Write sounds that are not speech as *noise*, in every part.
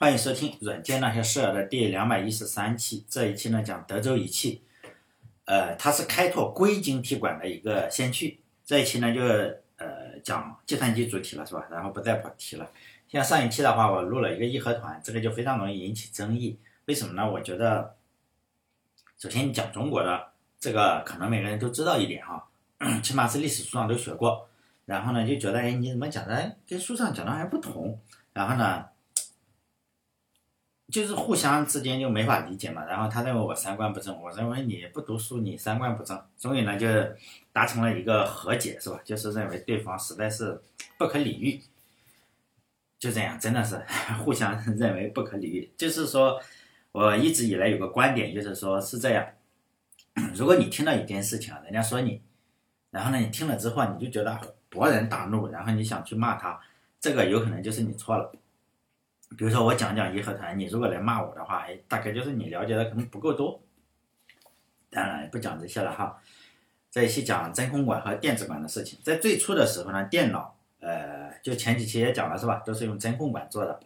欢迎收听《软件那些事儿》的第两百一十三期。这一期呢讲德州仪器，呃，它是开拓硅晶体管的一个先驱。这一期呢就呃讲计算机主体了，是吧？然后不再跑题了。像上一期的话，我录了一个义和团，这个就非常容易引起争议。为什么呢？我觉得，首先你讲中国的这个，可能每个人都知道一点哈，起码是历史书上都学过。然后呢，就觉得哎，你怎么讲的跟书上讲的还不同？然后呢？就是互相之间就没法理解嘛，然后他认为我三观不正，我认为你不读书，你三观不正，终于呢就达成了一个和解，是吧？就是认为对方实在是不可理喻，就这样，真的是 *laughs* 互相认为不可理喻。就是说，我一直以来有个观点，就是说是这样，如果你听到一件事情，人家说你，然后呢你听了之后你就觉得勃然大怒，然后你想去骂他，这个有可能就是你错了。比如说我讲讲义和团，你如果来骂我的话，哎，大概就是你了解的可能不够多。当然不讲这些了哈，这一期讲真空管和电子管的事情。在最初的时候呢，电脑，呃，就前几期也讲了是吧，都是用真空管做的。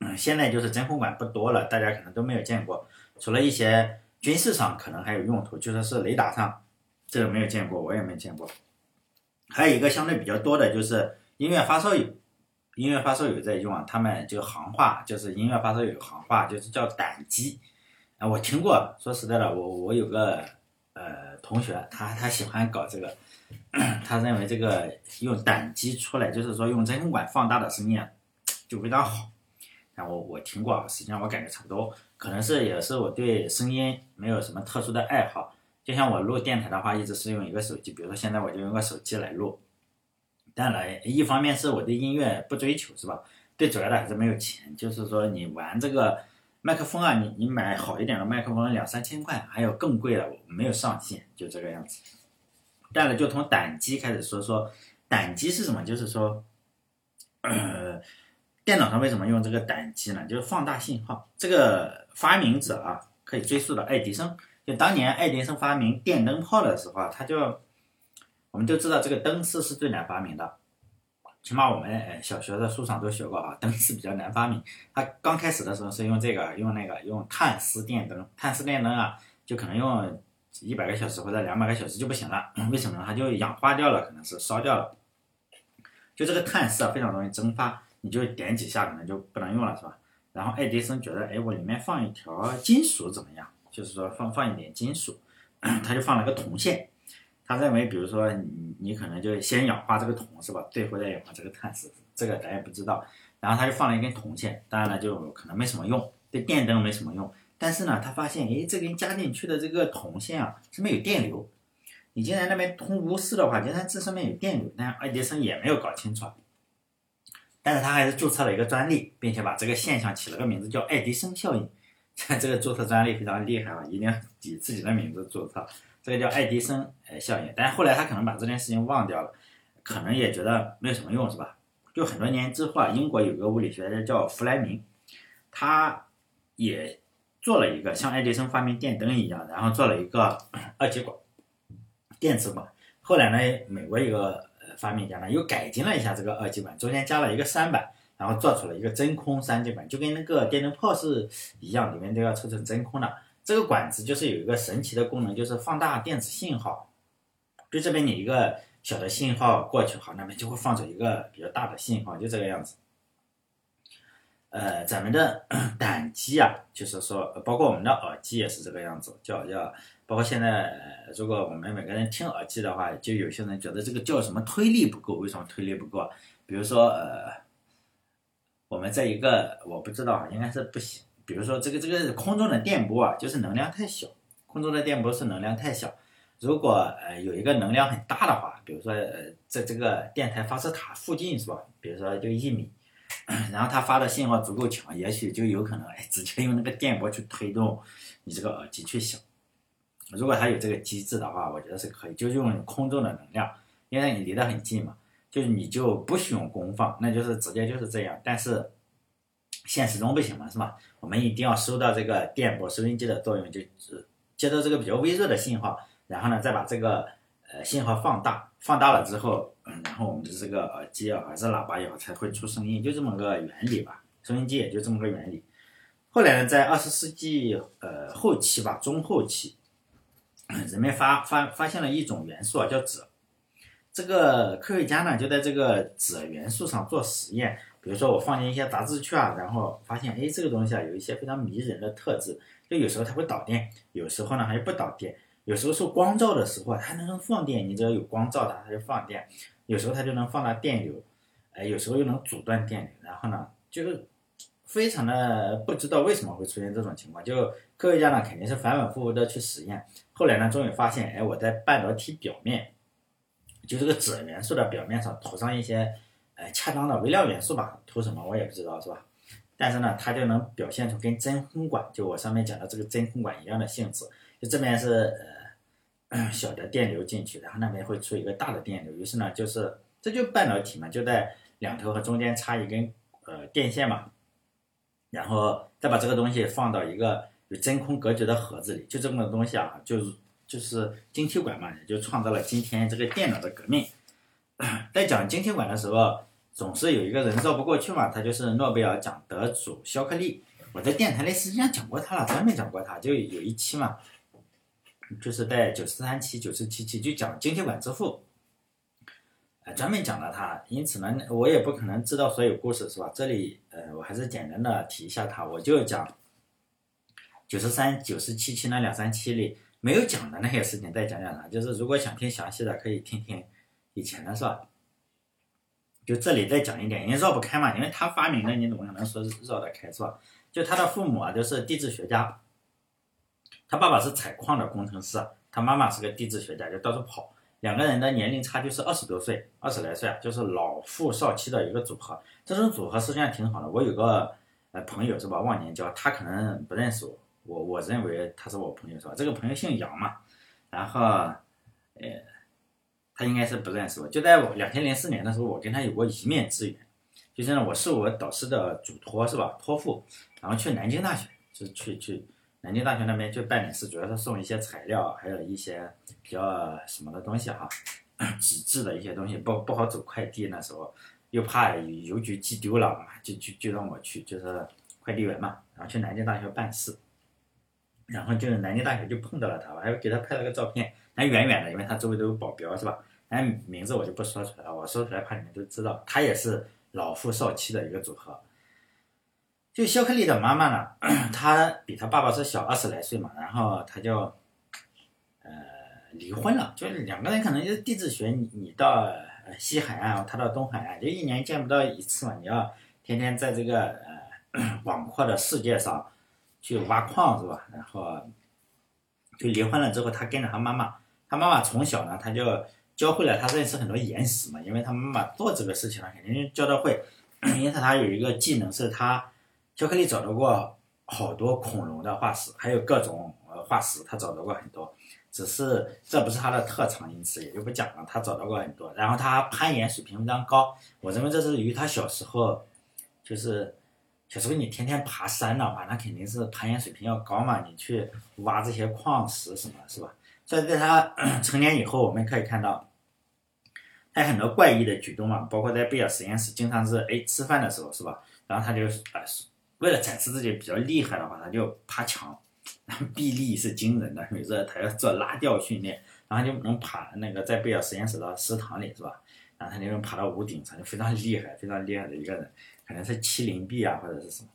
嗯，现在就是真空管不多了，大家可能都没有见过，除了一些军事上可能还有用途，就说是雷达上，这个没有见过，我也没见过。还有一个相对比较多的就是音乐发烧友。音乐发烧友在用啊，他们就行话，就是音乐发烧友行话，就是叫胆机啊。我听过，说实在的，我我有个呃同学，他他喜欢搞这个，*coughs* 他认为这个用胆机出来，就是说用真空管放大的声音就非常好。然后我听过，实际上我感觉差不多，可能是也是我对声音没有什么特殊的爱好。就像我录电台的话，一直是用一个手机，比如说现在我就用个手机来录。当然，一方面是我对音乐不追求，是吧？最主要的还是没有钱。就是说，你玩这个麦克风啊，你你买好一点的麦克风两三千块，还有更贵的，没有上限，就这个样子。当然，就从胆机开始说说，胆机是什么？就是说，呃，电脑上为什么用这个胆机呢？就是放大信号。这个发明者啊，可以追溯到爱迪生。就当年爱迪生发明电灯泡的时候啊，他就。我们都知道这个灯丝是最难发明的，起码我们小学的书上都学过啊，灯丝比较难发明。它刚开始的时候是用这个，用那个用碳丝电灯，碳丝电灯啊，就可能用一百个小时或者两百个小时就不行了。*coughs* 为什么呢？它就氧化掉了，可能是烧掉了。就这个碳丝啊，非常容易蒸发，你就点几下可能就不能用了，是吧？然后爱迪生觉得，哎，我里面放一条金属怎么样？就是说放放一点金属，*coughs* 他就放了个铜线。他认为，比如说你你可能就先氧化这个铜是吧，最后再氧化这个碳是，这个咱也不知道。然后他就放了一根铜线，当然了，就可能没什么用，对电灯没什么用。但是呢，他发现，哎，这根加进去的这个铜线啊，上面有电流。你竟然那边通无丝的话，竟然这上面有电流，但爱迪生也没有搞清楚。但是他还是注册了一个专利，并且把这个现象起了个名字，叫爱迪生效应。*laughs* 这个注册专利非常厉害啊，一定要以自己的名字注册。这个叫爱迪生呃效应，但是后来他可能把这件事情忘掉了，可能也觉得没有什么用，是吧？就很多年之后啊，英国有个物理学家叫弗莱明，他也做了一个像爱迪生发明电灯一样，然后做了一个 *clears throat* 二极管电子管。后来呢，美国一个发明家呢又改进了一下这个二极管，中间加了一个三板，然后做出了一个真空三极管，就跟那个电灯泡是一样，里面都要抽成真空的。这个管子就是有一个神奇的功能，就是放大电子信号。就这边你一个小的信号过去，好，那边就会放出一个比较大的信号，就这个样子。呃，咱们的 *clears throat* 胆机啊，就是说，包括我们的耳机也是这个样子，叫叫，包括现在，如果我们每个人听耳机的话，就有些人觉得这个叫什么推力不够，为什么推力不够？比如说，呃，我们这一个我不知道，应该是不行。比如说这个这个空中的电波啊，就是能量太小。空中的电波是能量太小。如果呃有一个能量很大的话，比如说呃在这个电台发射塔附近是吧？比如说就一米，*coughs* 然后它发的信号足够强，也许就有可能哎直接用那个电波去推动你这个耳机去响。如果它有这个机制的话，我觉得是可以，就用空中的能量，因为你离得很近嘛，就是你就不使用功放，那就是直接就是这样。但是现实中不行嘛，是吧？我们一定要收到这个电波，收音机的作用就是接到这个比较微弱的信号，然后呢再把这个呃信号放大，放大了之后，嗯，然后我们的这个耳机啊还是喇叭也好才会出声音，就这么个原理吧。收音机也就这么个原理。后来呢，在二十世纪呃后期吧，中后期，人们发发发现了一种元素啊，叫锗。这个科学家呢，就在这个锗元素上做实验。比如说，我放进一些杂志去啊，然后发现，哎，这个东西啊，有一些非常迷人的特质。就有时候它会导电，有时候呢还不导电。有时候受光照的时候，它能放电，你只要有光照它，它就放电。有时候它就能放大电流，哎，有时候又能阻断电流。然后呢，就是非常的不知道为什么会出现这种情况。就科学家呢，肯定是反反复复的去实验。后来呢，终于发现，哎，我在半导体表面，就这个锗元素的表面上涂上一些，哎，恰当的微量元素吧，涂什么我也不知道，是吧？但是呢，它就能表现出跟真空管，就我上面讲的这个真空管一样的性质。就这边是呃。小的电流进去，然后那边会出一个大的电流，于是呢，就是这就半导体嘛，就在两头和中间插一根呃电线嘛，然后再把这个东西放到一个有真空隔绝的盒子里，就这么个东西啊，就是就是晶体管嘛，也就创造了今天这个电脑的革命。*clears throat* 在讲晶体管的时候，总是有一个人绕不过去嘛，他就是诺贝尔奖得主肖克利。我在电台里实际上讲过他了，专门讲过他，就有一期嘛。就是在九十三期、九十七期就讲晶体管之父，呃，专门讲了他。因此呢，我也不可能知道所有故事，是吧？这里，呃，我还是简单的提一下他。我就讲九十三、九十七期那两三期里没有讲的那些事情，再讲讲他。就是如果想听详细的，可以听听以前的，是吧？就这里再讲一点，因为绕不开嘛，因为他发明的，你怎么可能说绕得开，是吧？就他的父母啊，都是地质学家。他爸爸是采矿的工程师，他妈妈是个地质学家，就到处跑。两个人的年龄差距是二十多岁，二十来岁啊，就是老富少妻的一个组合。这种组合实际上挺好的。我有个呃朋友是吧，忘年交，他可能不认识我，我我认为他是我朋友是吧？这个朋友姓杨嘛，然后呃，他应该是不认识我。就在我两千零四年的时候，我跟他有过一面之缘，就是，我是我导师的嘱托是吧？托付，然后去南京大学，就去去。南京大学那边就办点事，主要是送一些材料，还有一些比较什么的东西哈，纸质的一些东西，不不好走快递，那时候又怕邮局寄丢了嘛，就就就让我去，就是快递员嘛，然后去南京大学办事，然后就是南京大学就碰到了他，我还给他拍了个照片，还远远的，因为他周围都有保镖是吧？但名字我就不说出来了，我说出来怕你们都知道，他也是老夫少妻的一个组合。就肖克利的妈妈呢，*clears throat* 她比他爸爸是小二十来岁嘛，然后他就，呃，离婚了。就是两个人可能就是地质学，你你到西海岸，他到东海岸，就一年见不到一次嘛。你要天天在这个呃广阔的世界上去挖矿是吧？然后就离婚了之后，他跟着他妈妈，他妈妈从小呢，他就教会了他认识很多岩石嘛，因为他妈妈做这个事情呢，肯定教的会。*clears throat* 因此他有一个技能是他。巧克力找到过好多恐龙的化石，还有各种呃化石，他找到过很多，只是这不是他的特长，因此也就不讲了。他找到过很多，然后他攀岩水平非常高，我认为这是与他小时候，就是小时候你天天爬山的话，那肯定是攀岩水平要高嘛。你去挖这些矿石什么，是吧？所以在他 *clears throat* 成年以后，我们可以看到，他很多怪异的举动嘛，包括在贝尔实验室，经常是哎吃饭的时候，是吧？然后他就呃。为了展示自己比较厉害的话，他就爬墙，然后臂力是惊人的。每次他要做拉吊训练，然后就能爬那个在贝尔实验室的食堂里，是吧？然后他就能爬到屋顶上，就非常厉害，非常厉害的一个人，可能是麒麟臂啊，或者是什么。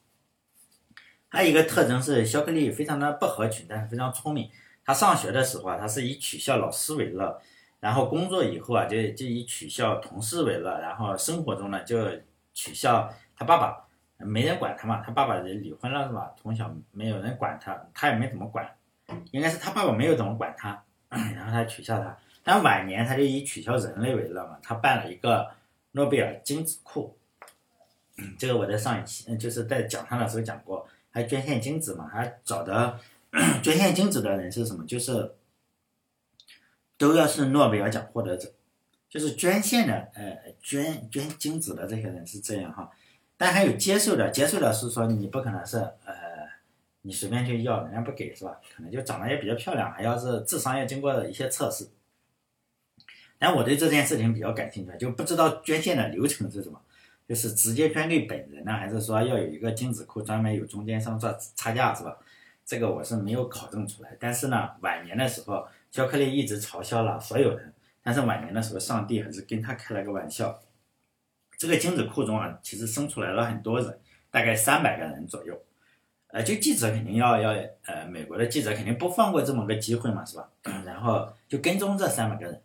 还有一个特征是，肖克利非常的不合群，但是非常聪明。他上学的时候啊，他是以取笑老师为乐，然后工作以后啊，就就以取笑同事为乐，然后生活中呢，就取笑他爸爸。没人管他嘛，他爸爸离婚了是吧？从小没有人管他，他也没怎么管，应该是他爸爸没有怎么管他，然后他取笑他。但晚年他就以取笑人类为乐嘛，他办了一个诺贝尔精子库，这个我在上一期就是在讲他的时候讲过，还捐献精子嘛，还找的 *clears throat* 捐献精子的人是什么？就是都要是诺贝尔奖获得者，就是捐献的，呃，捐捐精子的这些人是这样哈。但还有接受的，接受的是说你不可能是呃，你随便就要，人家不给是吧？可能就长得也比较漂亮，还要是智商要经过一些测试。但我对这件事情比较感兴趣，就不知道捐献的流程是什么。就是直接捐给本人呢，还是说要有一个精子库专门有中间商赚差价是吧？这个我是没有考证出来。但是呢，晚年的时候，肖克利一直嘲笑了所有人，但是晚年的时候，上帝还是跟他开了个玩笑。这个精子库中啊，其实生出来了很多人，大概三百个人左右。呃，就记者肯定要要，呃，美国的记者肯定不放过这么个机会嘛，是吧？然后就跟踪这三百个人。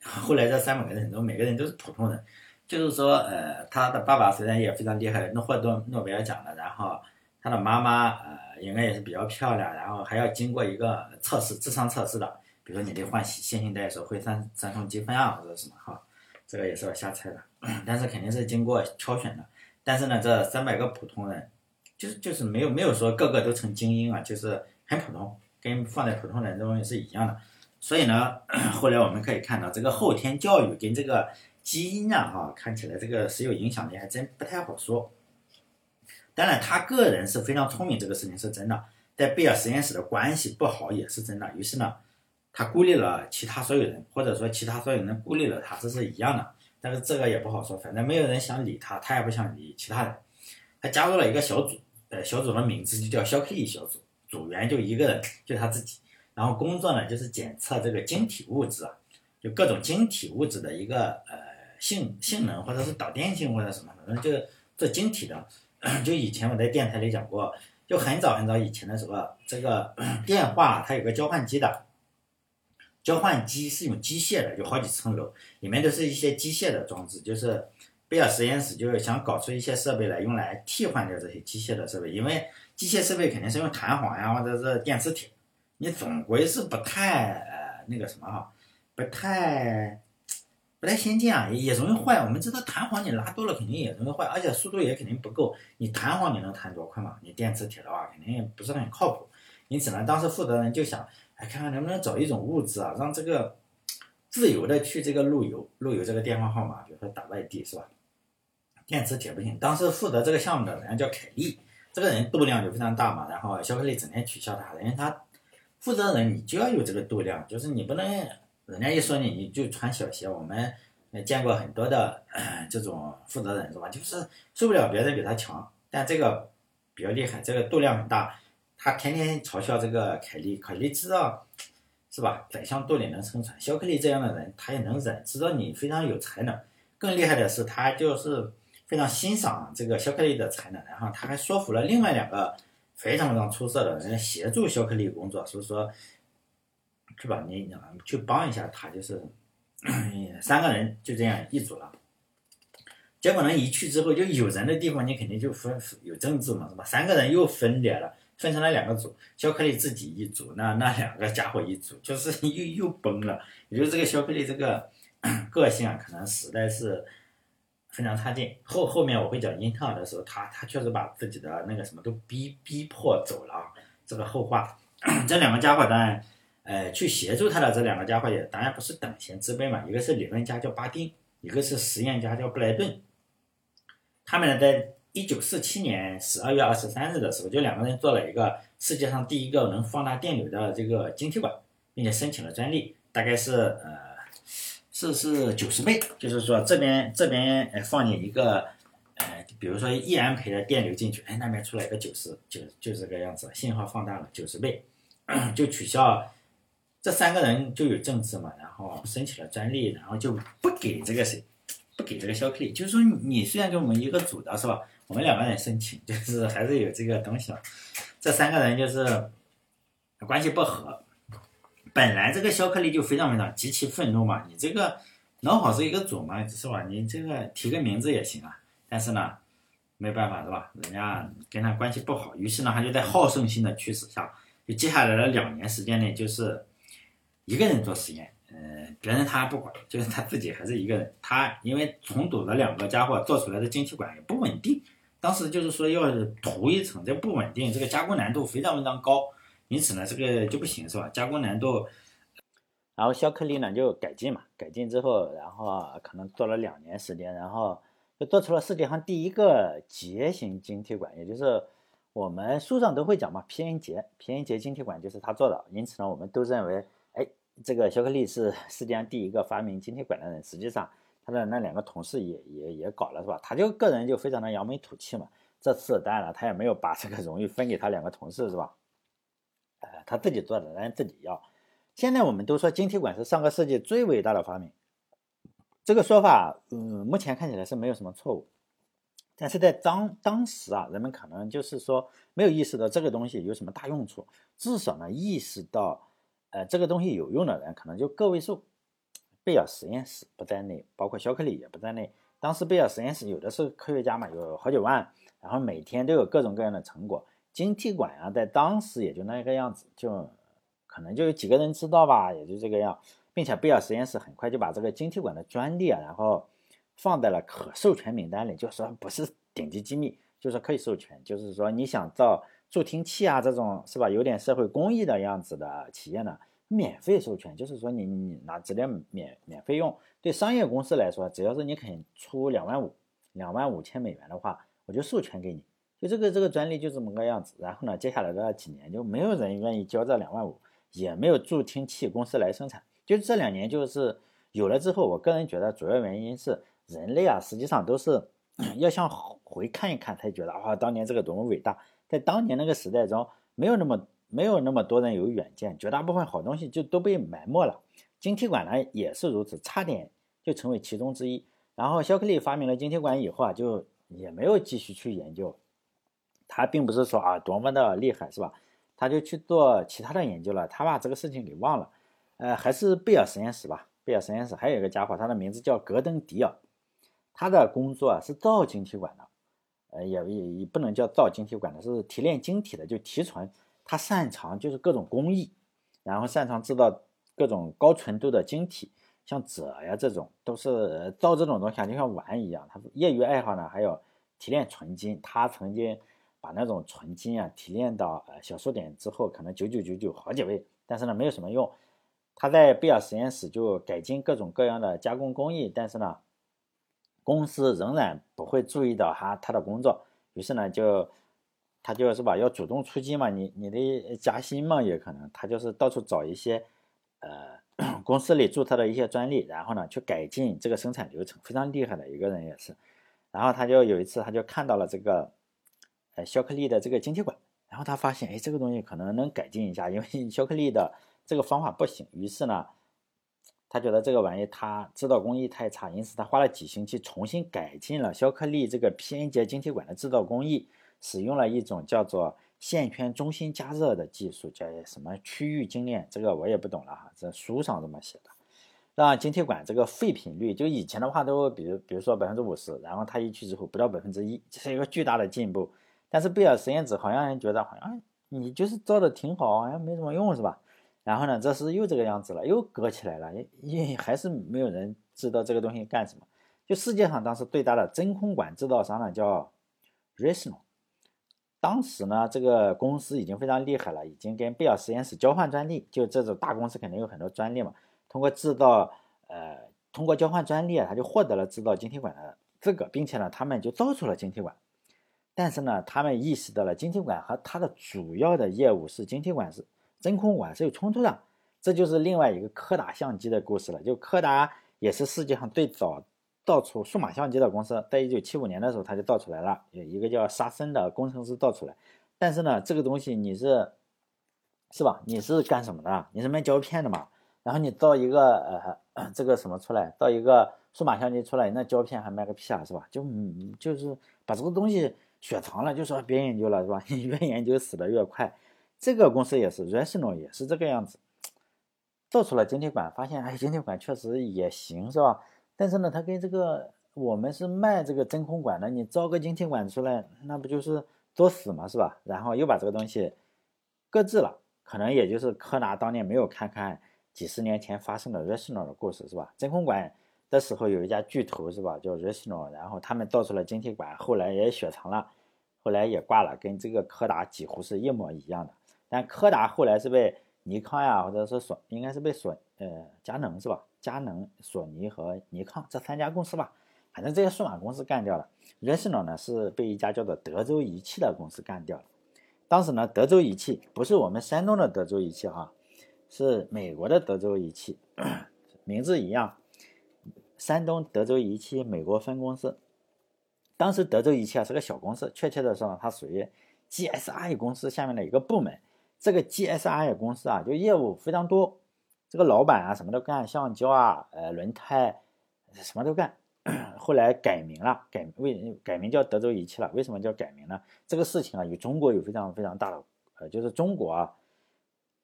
后来这三百个人中，每个人都是普通人，就是说，呃，他的爸爸虽然也非常厉害，能获得诺贝尔奖了，然后他的妈妈，呃，应该也是比较漂亮，然后还要经过一个测试，智商测试的，比如说你得换线性代数，会三三重积分啊，或者什么哈，这个也是要瞎猜的，*clears throat* 但是肯定是经过挑选的。但是呢，这三百个普通人。就是就是没有没有说个个都成精英啊，就是很普通，跟放在普通人中是一样的。所以呢，*clears throat* 后来我们可以看到，这个后天教育跟这个基因啊，哈，看起来这个是有影响力，还真不太好说。当然，他个人是非常聪明，这个事情是真的，在贝尔实验室的关系不好也是真的。于是呢，他孤立了其他所有人，或者说其他所有人孤立了他，这是一样的。但是这个也不好说，反正没有人想理他，他也不想理其他人。他加入了一个小组。呃，小组的名字就叫肖克利小组，组员就一个人，就他自己。然后工作呢，就是检测这个晶体物质啊，就各种晶体物质的一个呃性性能，或者是导电性或者什么，反正就是做晶体的。就以前我在电台里讲过，就很早很早以前的时候，这个 *clears throat* 电话它有个交换机的，交换机是用机械的，有好几层楼，里面都是一些机械的装置，就是。贝尔实验室就是想搞出一些设备来，用来替换掉这些机械的设备，因为机械设备肯定是用弹簧呀，或者是电磁铁，你总归是不太那个什么哈，不太不太先进啊，也容易坏。我们知道弹簧你拉多了肯定也容易坏，而且速度也肯定不够。你弹簧你能弹多快嘛？你电磁铁的话肯定也不是很靠谱。因此呢，当时负责人就想，哎，看看能不能找一种物质啊，让这个自由的去这个路由，路由这个电话号码，比如说打外地是吧？电磁铁不行，当时负责这个项目的人叫凯利，这个人度量就非常大嘛，然后肖克利整天取笑他，因为他负责人你就要有这个度量，就是你不能人家一说你你就穿小鞋。我们见过很多的 *clears throat* 这种负责人是吧？就是受不了别人比他强，但这个比较厉害，这个度量很大，他天天嘲笑这个凯利，凯利知道是吧？宰相肚里能撑船，肖克利这样的人他也能忍，知道你非常有才能，更厉害的是他就是。非常欣赏这个肖克利的才能，然后他还说服了另外两个非常非常出色的人协助肖克利工作，所以说，是吧？你你去帮一下他，就是 *clears throat* 三个人就这样一组了。结果呢，一去之后，就有人的地方你肯定就分有政治嘛，是吧？三个人又分裂了，分成了两个组，肖克利自己一组，那那两个家伙一组，就是又又崩了。也就是这个肖克利这个 *clears throat* 个性啊，可能实在是。非常差劲。后后面我会讲英特尔的时候，他他确实把自己的那个什么都逼逼迫走了，这个后话。*clears throat* 这两个家伙当然，呃，去协助他的这两个家伙也当然不是等闲之辈嘛。一个是理论家叫巴丁，一个是实验家叫布莱顿。他们呢，在一九四七年十二月二十三日的时候，就两个人做了一个世界上第一个能放大电流的这个晶体管，并且申请了专利，大概是呃。是是九十倍，就是说这边这边呃放你一个呃，比如说一安培的电流进去，哎，那边出来一个九十就，就这个样子，信号放大了九十倍，*coughs* 就取消。这三个人就有政治嘛，然后申请了专利，然后就不给这个谁，不给这个肖克利，就是说你虽然跟我们一个组的是吧，我们两个人申请，*laughs* 就是还是有这个东西了。这三个人就是关系不和。本来这个肖克利就非常非常极其愤怒嘛，你这个能好是一个组嘛，是吧？你这个提个名字也行啊。但是呢，没办法是吧？人家跟他关系不好，于是呢，他就在好胜心的驱使下，就接下来的两年时间内，就是一个人做实验，嗯，别人他不管，就是他自己还是一个人。他因为重组的两个家伙做出来的晶体管也不稳定，当时就是说要涂一层，这不稳定，这个加工难度非常非常高。因此呢，这个就不行是吧？加工难度，然后肖克利呢就改进嘛，改进之后，然后可能做了两年时间，然后就做出了世界上第一个结型晶体管，也就是我们书上都会讲嘛，PN 结，PN 结晶体管就是他做的。因此呢，我们都认为，这个肖克利是世界上第一个发明晶体管的人。实际上，他的那两个同事也也也搞了是吧？他就个人就非常的扬眉吐气嘛。这次当然了，他也没有把这个荣誉分给他两个同事是吧？呃，他自己做的，人自己要。现在我们都说晶体管是上个世纪最伟大的发明，这个说法，嗯，目前看起来是没有什么错误。但是在当当时啊，人们可能就是说没有意识到这个东西有什么大用处，至少呢意识到，呃，这个东西有用的人可能就个位数。贝尔实验室不在内，包括肖克利也不在内。当时贝尔实验室有的是科学家嘛，有好几万，然后每天都有各种各样的成果。晶体管啊，在当时也就那个样子，就可能就有几个人知道吧，也就这个样。并且贝尔实验室很快就把这个晶体管的专利啊，然后放在了可授权名单里，就说不是顶级机密，就是可以授权，就是说你想造助听器啊这种是吧，有点社会公益的样子的企业呢。免费授权，就是说你你拿直接免免费用。对商业公司来说，只要是你肯出两万五、两万五千美元的话，我就授权给你。就这个这个专利就这么个样子。然后呢，接下来的几年就没有人愿意交这两万五，也没有助听器公司来生产。就这两年就是有了之后，我个人觉得主要原因是人类啊，实际上都是 *clears throat* 要向回看一看才觉得啊，当年这个多么伟大。在当年那个时代中，没有那么。没有那么多人有远见，绝大部分好东西就都被埋没了。晶体管呢也是如此，差点就成为其中之一。然后肖克利发明了晶体管以后啊，就也没有继续去研究。他并不是说啊多么的厉害，是吧？他就去做其他的研究了，他把这个事情给忘了。呃，还是贝尔实验室吧。贝尔实验室还有一个家伙，他的名字叫格登迪尔，他的工作是造晶体管的。呃，也也也不能叫造晶体管的，是提炼晶体的，就提纯。他擅长就是各种工艺，然后擅长制造各种高纯度的晶体，像锗呀这种都是造这种东西啊，就像玩一样。他业余爱好呢，还有提炼纯金。他曾经把那种纯金啊提炼到呃小数点之后，可能九九九九好几位，但是呢没有什么用。他在贝尔实验室就改进各种各样的加工工艺，但是呢公司仍然不会注意到他他的工作，于是呢就。他就是吧，要主动出击嘛，你你的加薪嘛，也可能他就是到处找一些，呃，*coughs* 公司里注册的一些专利，然后呢去改进这个生产流程，非常厉害的一个人也是。然后他就有一次，他就看到了这个，呃，肖克利的这个晶体管，然后他发现，哎，这个东西可能能改进一下，因为肖克利的这个方法不行。于是呢，他觉得这个玩意他制造工艺太差，因此他花了几星期重新改进了肖克利这个偏接晶体管的制造工艺。使用了一种叫做线圈中心加热的技术，叫什么区域精炼，这个我也不懂了哈，这书上这么写的。让晶体管这个废品率，就以前的话都比如比如说百分之五十，然后他一去之后不到百分之一，这是一个巨大的进步。但是贝尔实验室好像觉得好像你就是造的挺好，好像没什么用是吧？然后呢，这是又这个样子了，又搁起来了，也也还是没有人知道这个东西干什么。就世界上当时最大的真空管制造商呢，叫 r e s n o 当时呢，这个公司已经非常厉害了，已经跟贝尔实验室交换专利。就这种大公司肯定有很多专利嘛，通过制造，呃，通过交换专利啊，他就获得了制造晶体管的资格，并且呢，他们就造出了晶体管。但是呢，他们意识到了晶体管和它的主要的业务是晶体管是真空管是有冲突的，这就是另外一个柯达相机的故事了。就柯达也是世界上最早。造出数码相机的公司，在一九七五年的时候，他就造出来了，有一个叫沙森的工程师造出来。但是呢，这个东西你是，是吧？你是干什么的？你是卖胶片的嘛？然后你造一个呃这个什么出来，造一个数码相机出来，那胶片还卖个屁啊，是吧？就嗯就是把这个东西雪藏了，就说别研究了，是吧？*laughs* 你越研究死的越快。这个公司也是 r e s n o 也是这个样子，造出了晶体管，发现哎，晶体管确实也行，是吧？但是呢，它跟这个我们是卖这个真空管的，你造个晶体管出来，那不就是作死嘛，是吧？然后又把这个东西搁置了，可能也就是柯达当年没有看看几十年前发生的 Rational 的故事，是吧？真空管的时候有一家巨头是吧，叫 Rational，然后他们造出了晶体管，后来也雪藏了，后来也挂了，跟这个柯达几乎是一模一样的。但柯达后来是被尼康呀，或者是索，应该是被索呃佳能是吧？佳能、索尼和尼康这三家公司吧，反正这些数码公司干掉了。r e s n o 呢是被一家叫做德州仪器的公司干掉了。当时呢，德州仪器不是我们山东的德州仪器哈，是美国的德州仪器，名字一样。山东德州仪器美国分公司。当时德州仪器啊是个小公司，确切的说呢，它属于 GSI 公司下面的一个部门。这个 GSI 公司啊，就业务非常多，这个老板啊什么都干，橡胶啊，呃，轮胎，什么都干。*coughs* 后来改名了，改为改名叫德州仪器了。为什么叫改名呢？这个事情啊，与中国有非常非常大的，呃，就是中国啊，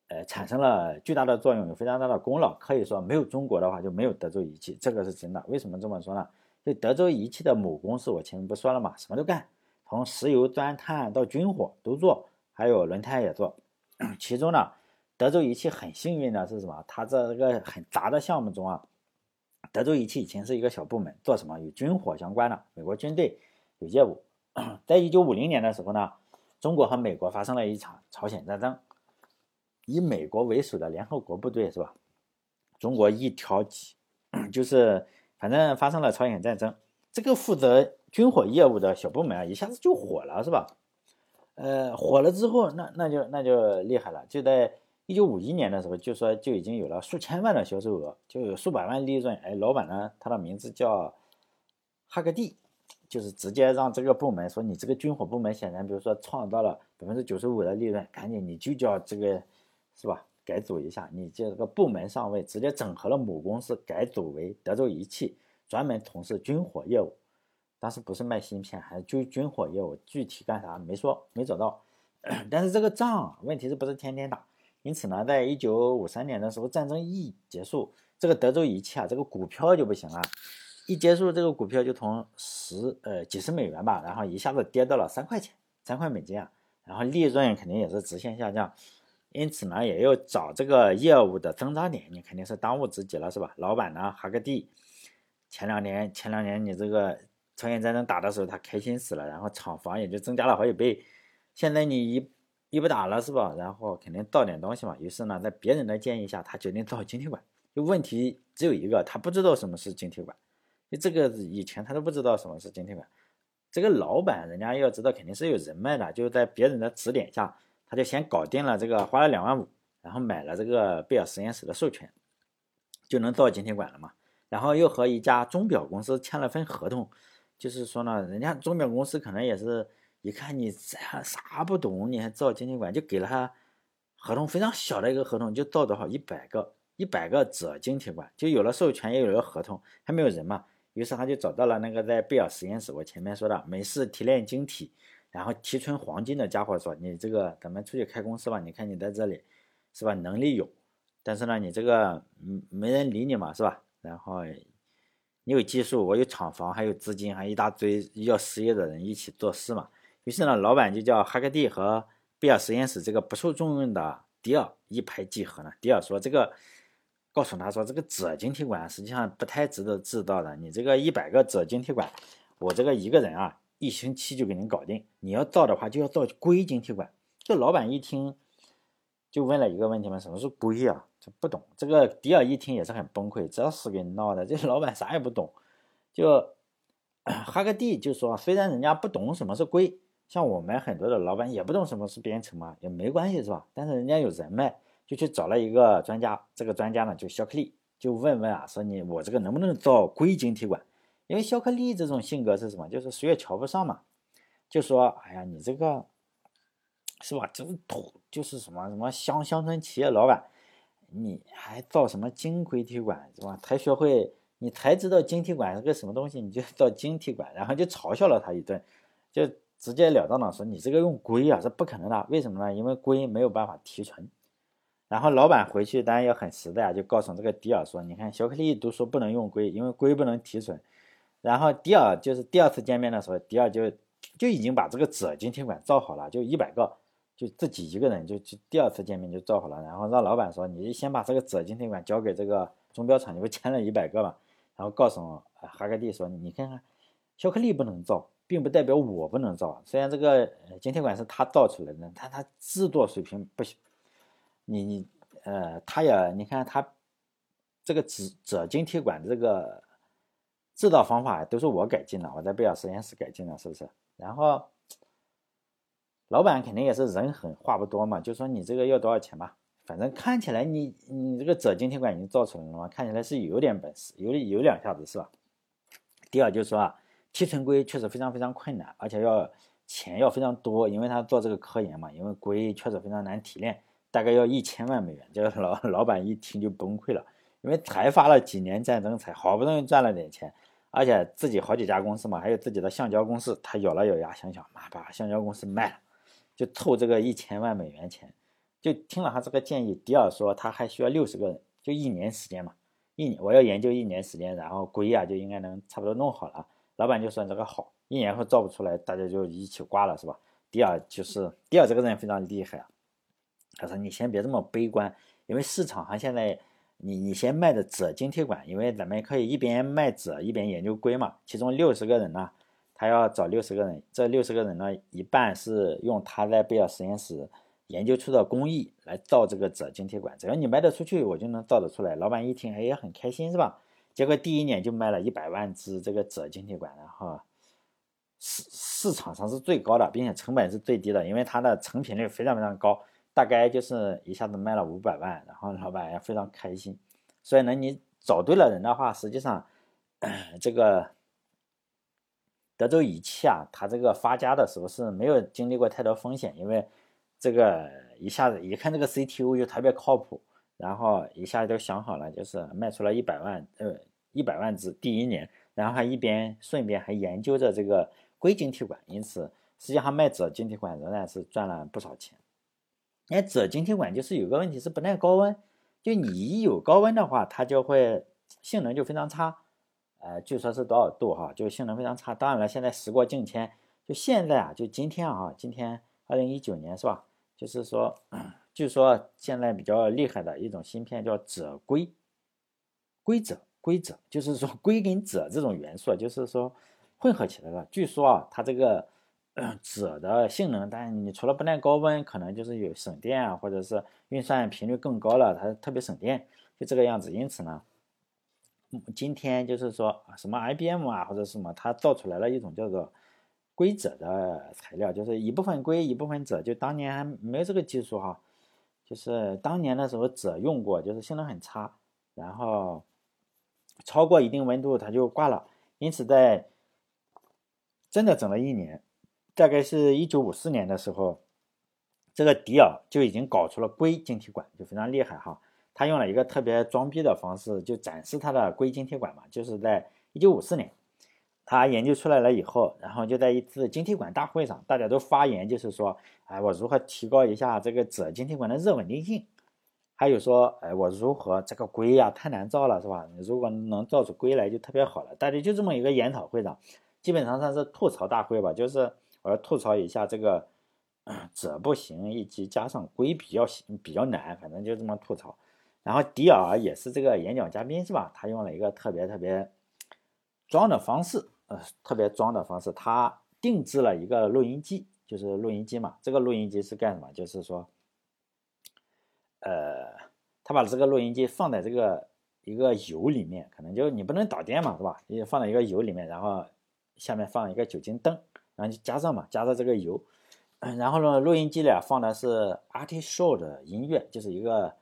呃，产生了巨大的作用，有非常大的功劳。可以说，没有中国的话，就没有德州仪器，这个是真的。为什么这么说呢？就德州仪器的母公司，我前面不说了嘛，什么都干，从石油钻探到军火都做，还有轮胎也做。*clears throat* 其中呢，德州仪器很幸运的是什么？它这个很杂的项目中啊。德州仪器以前是一个小部门，做什么与军火相关的，美国军队有业务。*clears throat* 在一九五零年的时候呢，中国和美国发生了一场朝鲜战争，以美国为首的联合国部队是吧？中国一条几，*clears throat* 就是反正发生了朝鲜战争，这个负责军火业务的小部门啊，一下子就火了是吧？呃，火了之后，那那就那就厉害了，就在。一九五一年的时候，就说就已经有了数千万的销售额，就有数百万利润。哎，老板呢，他的名字叫哈格蒂，就是直接让这个部门说，你这个军火部门显然，比如说创造了百分之九十五的利润，赶紧你就叫这个是吧？改组一下，你这个部门上位，直接整合了母公司，改组为德州仪器，专门从事军火业务。当时不是卖芯片，还是军军火业务，具体干啥没说，没找到。*clears throat* 但是这个仗，问题是不是天天打？因此呢，在一九五三年的时候，战争一结束，这个德州仪器啊，这个股票就不行了。一结束，这个股票就从十呃几十美元吧，然后一下子跌到了三块钱，三块美金啊。然后利润肯定也是直线下降。因此呢，也要找这个业务的增长点，你肯定是当务之急了，是吧？老板呢，哈格蒂，前两年前两年你这个朝鲜战争打的时候，他开心死了，然后厂房也就增加了好几倍。现在你一一不打了是吧？然后肯定造点东西嘛。于是呢，在别人的建议下，他决定造晶体管。就问题只有一个，他不知道什么是晶体管。就这个以前他都不知道什么是晶体管。这个老板人家要知道肯定是有人脉的，就在别人的指点下，他就先搞定了这个，花了两万五，然后买了这个贝尔实验室的授权，就能造晶体管了嘛。然后又和一家钟表公司签了份合同，就是说呢，人家钟表公司可能也是。一看你啥啥不懂，你还造晶体管，就给了他合同非常小的一个合同，就造多少一百个一百个锗晶体管，就有了授权，也有了合同，还没有人嘛。于是他就找到了那个在贝尔实验室，我前面说的美式提炼晶体，然后提纯黄金的家伙说：“你这个咱们出去开公司吧，你看你在这里是吧，能力有，但是呢，你这个嗯没人理你嘛，是吧？然后你有技术，我有厂房，还有资金，还一大堆要失业的人一起做事嘛。”于是呢，老板就叫哈克蒂和贝尔实验室这个不受重用的迪尔一拍即合呢。迪尔说：“这个告诉他说，这个锗晶体管实际上不太值得制造的。你这个一百个锗晶体管，我这个一个人啊，一星期就给您搞定。你要造的话，就要造硅晶体管。”这老板一听，就问了一个问题嘛：“什么是硅啊？”这不懂。这个迪尔一听也是很崩溃，这是给闹的。这老板啥也不懂，就 *coughs* 哈克蒂就说：“虽然人家不懂什么是硅。”像我们很多的老板也不懂什么是编程嘛，也没关系是吧？但是人家有人脉，就去找了一个专家。这个专家呢，就肖克利，就问问啊，说你我这个能不能造硅晶体管？因为肖克利这种性格是什么？就是谁也瞧不上嘛。就说，哎呀，你这个是吧？就是土，就是什么什么乡乡村企业老板，你还造什么晶硅体管是吧？才学会，你才知道晶体管是个什么东西，你就造晶体管，然后就嘲笑了他一顿，就。直截了当的说，你这个用硅啊是不可能的，为什么呢？因为硅没有办法提纯。然后老板回去当然也很实在啊，就告诉这个迪尔说，你看小克力都说不能用硅，因为硅不能提纯。然后迪尔就是第二次见面的时候，迪尔就就已经把这个锗晶体管造好了，就一百个，就自己一个人就就第二次见面就造好了。然后让老板说，你先把这个锗晶体管交给这个钟表厂，你不签了一百个嘛？然后告诉哈格蒂说，你看看，肖克力不能造。并不代表我不能造，虽然这个晶体管是他造出来的，他他制作水平不行。你你呃，他也你看他这个锗锗晶体管这个制造方法都是我改进的，我在贝尔实验室改进的，是不是？然后老板肯定也是人狠话不多嘛，就说你这个要多少钱吧，反正看起来你你这个褶晶体管已经造出来了嘛，看起来是有点本事，有有两下子是吧？第二就是说啊，提纯硅确实非常非常困难，而且要钱要非常多，因为他做这个科研嘛，因为硅确实非常难提炼，大概要一千万美元。这个老老板一听就崩溃了，因为才发了几年战争，才好不容易赚了点钱，而且自己好几家公司嘛，还有自己的橡胶公司，他咬了咬牙，想想妈把橡胶公司卖了，就凑这个一千万美元钱。就听了他这个建议，迪尔说他还需要六十个人，就一年时间嘛，一年我要研究一年时间，然后硅啊就应该能差不多弄好了。老板就说这个好，一年后造不出来，大家就一起挂了，是吧？迪尔就是迪尔这个人非常厉害啊，他说你先别这么悲观，因为市场上现在你你先卖的锗晶体管，因为咱们可以一边卖锗一边研究硅嘛。其中六十个人呢，他要找六十个人，这六十个人呢，一半是用他在贝尔实验室。研究出的工艺来造这个锗晶体管，只要你卖得出去，我就能造得出来。老板一听，哎，也很开心，是吧？结果第一年就卖了一百万只这个锗晶体管，然后市市场上是最高的，并且成本是最低的，因为它的成品率非常非常高，大概就是一下子卖了五百万，然后老板也非常开心。所以呢，你找对了人的话，实际上 *coughs* 这个德州仪器啊，它这个发家的时候是没有经历过太多风险，因为。这个一下子一看这个 CTO 就特别靠谱，然后一下就想好了，就是卖出了一百万，呃，一百万只第一年，然后还一边顺便还研究着这个硅晶体管，因此实际上卖锗晶体管仍然是赚了不少钱。哎，锗晶体管就是有个问题是不耐高温，就你一有高温的话，它就会性能就非常差，呃，据说是多少度哈，就性能非常差。当然了，现在时过境迁，就现在啊，就今天啊，今天二零一九年是吧？就是说，*clears throat* 据说现在比较厉害的一种芯片叫锗硅，硅锗硅锗，就是说硅跟锗这种元素，就是说混合起来了。据说啊，它这个锗的性能，但你除了不耐高温，可能就是有省电啊，或者是运算频率更高了，它特别省电，就这个样子。因此呢，今天就是说什么 IBM 啊或者什么，它造出来了一种叫做。硅锗的材料就是一部分硅一部分锗，就当年还没有这个技术哈，就是当年的时候锗用过，就是性能很差，然后超过一定温度它就挂了，因此在真的整了一年，大概是一九五四年的时候，这个迪尔就已经搞出了硅晶体管，就非常厉害哈。他用了一个特别装逼的方式，就展示他的硅晶体管嘛，就是在一九五四年。他研究出来了以后，然后就在一次晶体管大会上，大家都发言，就是说，哎，我如何提高一下这个锗晶体管的热稳定性？还有说，哎，我如何这个硅呀太难造了，是吧？你如果能造出硅来就特别好了。大家就这么一个研讨会上，基本上算是吐槽大会吧，就是我要吐槽一下这个 *clears throat* 锗不行，以及加上硅比较比较难，反正就这么吐槽。然后迪尔也是这个演讲嘉宾，是吧？他用了一个特别特别装的方式。呃，特别装的方式，他定制了一个录音机，就是录音机嘛。这个录音机是干什么？就是说，呃，他把这个录音机放在这个一个油里面，可能就你不能导电嘛，是吧？你放在一个油里面，然后下面放一个酒精灯，然后就加热嘛，加热这个油。*coughs* 然后呢，录音机里放的是 arti Shaw 的音乐，就是一个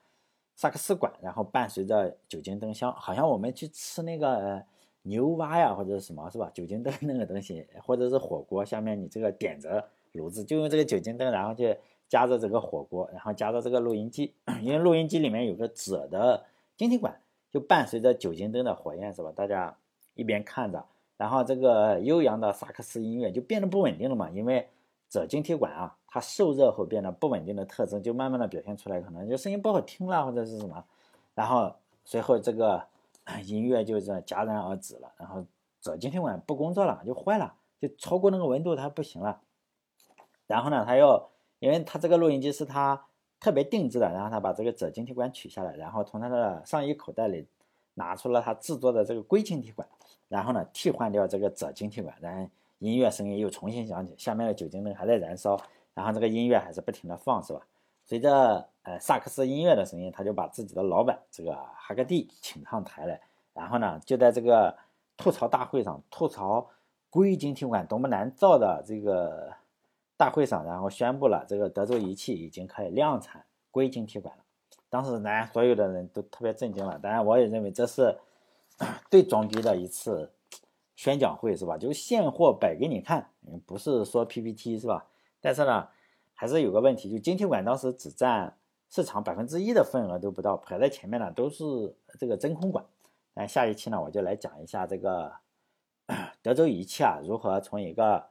萨克斯管，然后伴随着酒精灯箱，好像我们去吃那个。牛蛙呀，或者是什么，是吧？酒精灯 *laughs* 那个东西，或者是火锅下面你这个点着炉子，就用这个酒精灯，然后去加热这个火锅，然后加热这个录音机，*clears throat* 因为录音机里面有个锗的晶体管，就伴随着酒精灯的火焰，是吧？大家一边看着，然后这个悠扬的萨克斯音乐就变得不稳定了嘛，因为锗晶体管啊，它受热后变得不稳定的特征就慢慢的表现出来，可能就声音不好听了，或者是什么，然后随后这个。音乐就这戛然而止了，然后锗晶体管不工作了，就坏了，就超过那个温度它不行了。然后呢，他又因为他这个录音机是他特别定制的，然后他把这个锗晶体管取下来，然后从他的上衣口袋里拿出了他制作的这个硅晶体管，然后呢替换掉这个锗晶体管，然后音乐声音又重新响起，下面的酒精灯还在燃烧，然后这个音乐还是不停的放，是吧？随着呃萨克斯音乐的声音，他就把自己的老板这个哈格蒂请上台来，然后呢，就在这个吐槽大会上吐槽硅晶体管多么难造的这个大会上，然后宣布了这个德州仪器已经可以量产硅晶体管了。当时大家所有的人都特别震惊了。当然，我也认为这是 *clears throat* 最装逼的一次宣讲会，是吧？就现货摆给你看，不是说 PPT 是吧？但是呢，还是有个问题，就晶体管当时只占市场百分之一的份额都不到，排在前面的都是这个真空管。那下一期呢，我就来讲一下这个德州仪器啊，如何从一个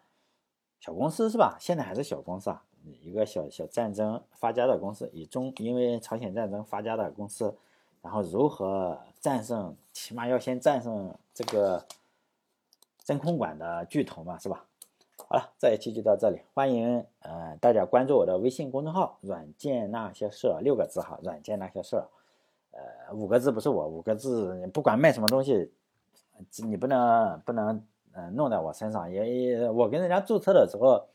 小公司是吧？现在还是小公司啊，一个小小战争发家的公司，以中因为朝鲜战争发家的公司，然后如何战胜，起码要先战胜这个真空管的巨头嘛，是吧？好了，这一期就到这里，欢迎呃大家关注我的微信公众号“软件那些事”，六个字哈，“软件那些事”。呃，五个字不是我，五个字不管卖什么东西，你不能不能嗯弄在我身上。也我跟人家注册的时候，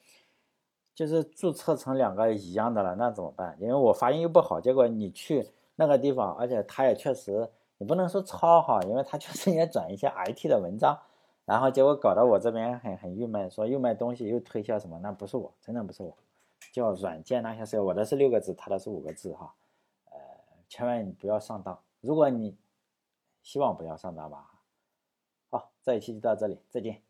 就是注册成两个一样的了，那怎么办？因为我发音又不好，结果你去那个地方，而且他也确实，你不能说抄哈，因为他确实也转一些 *laughs* IT 的文章，然后结果搞得我这边很很郁闷，说又卖东西又推销什么，那不是我，真的不是我，叫软件那些事，我的是六个字，他的是五个字哈。呃千万不要上当，如果你希望不要上当吧。好，这一期就到这里，再见。